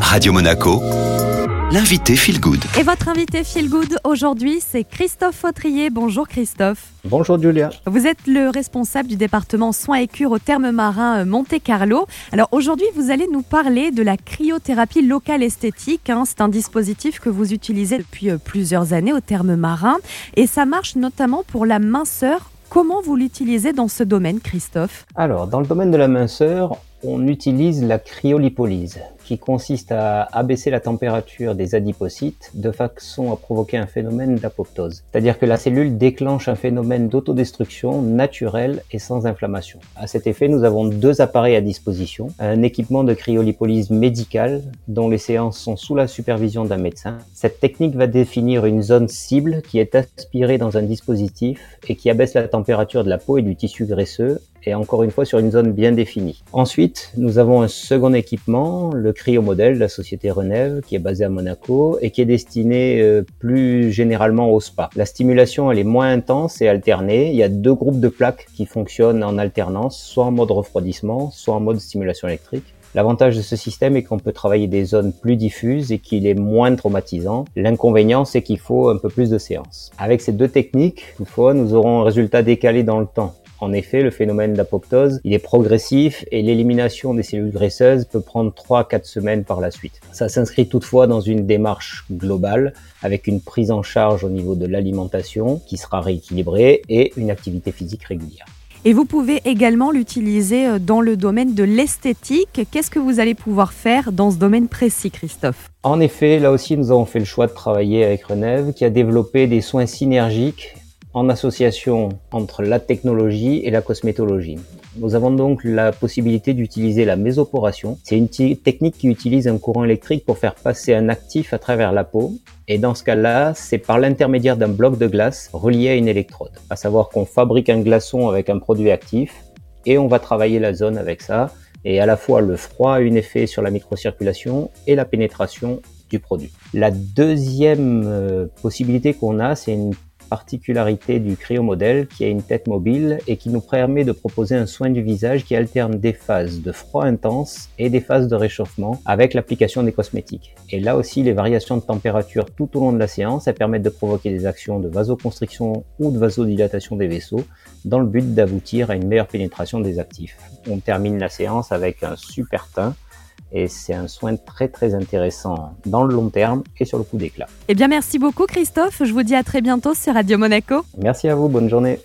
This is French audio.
Radio Monaco, l'invité Feel Good. Et votre invité Feel Good aujourd'hui, c'est Christophe Fautrier. Bonjour Christophe. Bonjour Julia. Vous êtes le responsable du département soins et cure au terme marin euh, Monte Carlo. Alors aujourd'hui, vous allez nous parler de la cryothérapie locale esthétique. hein. C'est un dispositif que vous utilisez depuis euh, plusieurs années au terme marin et ça marche notamment pour la minceur. Comment vous l'utilisez dans ce domaine, Christophe? Alors, dans le domaine de la minceur, on utilise la cryolipolyse, qui consiste à abaisser la température des adipocytes de façon à provoquer un phénomène d'apoptose. C'est-à-dire que la cellule déclenche un phénomène d'autodestruction naturel et sans inflammation. À cet effet, nous avons deux appareils à disposition. Un équipement de cryolipolyse médicale, dont les séances sont sous la supervision d'un médecin. Cette technique va définir une zone cible qui est aspirée dans un dispositif et qui abaisse la température de la peau et du tissu graisseux et encore une fois sur une zone bien définie. Ensuite, nous avons un second équipement, le Cryomodel de la société Renève, qui est basé à Monaco et qui est destiné euh, plus généralement au spa. La stimulation, elle est moins intense et alternée. Il y a deux groupes de plaques qui fonctionnent en alternance, soit en mode refroidissement, soit en mode stimulation électrique. L'avantage de ce système est qu'on peut travailler des zones plus diffuses et qu'il est moins traumatisant. L'inconvénient, c'est qu'il faut un peu plus de séances. Avec ces deux techniques, toutefois, nous aurons un résultat décalé dans le temps. En effet, le phénomène d'apoptose, il est progressif et l'élimination des cellules graisseuses peut prendre 3 à 4 semaines par la suite. Ça s'inscrit toutefois dans une démarche globale avec une prise en charge au niveau de l'alimentation qui sera rééquilibrée et une activité physique régulière. Et vous pouvez également l'utiliser euh, dans le domaine de l'esthétique. Qu'est-ce que vous allez pouvoir faire dans ce domaine précis, Christophe? En effet, là aussi, nous avons fait le choix de travailler avec Renève qui a développé des soins synergiques en association entre la technologie et la cosmétologie. Nous avons donc la possibilité d'utiliser la mésoporation. C'est une technique qui utilise un courant électrique pour faire passer un actif à travers la peau. Et dans ce cas-là, c'est par l'intermédiaire d'un bloc de glace relié à une électrode. À savoir qu'on fabrique un glaçon avec un produit actif et on va travailler la zone avec ça. Et à la fois le froid a un effet sur la microcirculation et la pénétration du produit. La deuxième euh, possibilité qu'on a, c'est une particularité du cryomodèle qui a une tête mobile et qui nous permet de proposer un soin du visage qui alterne des phases de froid intense et des phases de réchauffement avec l'application des cosmétiques. Et là aussi, les variations de température tout au long de la séance, permettent de provoquer des actions de vasoconstriction ou de vasodilatation des vaisseaux dans le but d'aboutir à une meilleure pénétration des actifs. On termine la séance avec un super teint et c'est un soin très très intéressant dans le long terme et sur le coup d'éclat. Eh bien, merci beaucoup, Christophe. Je vous dis à très bientôt sur Radio Monaco. Merci à vous, bonne journée.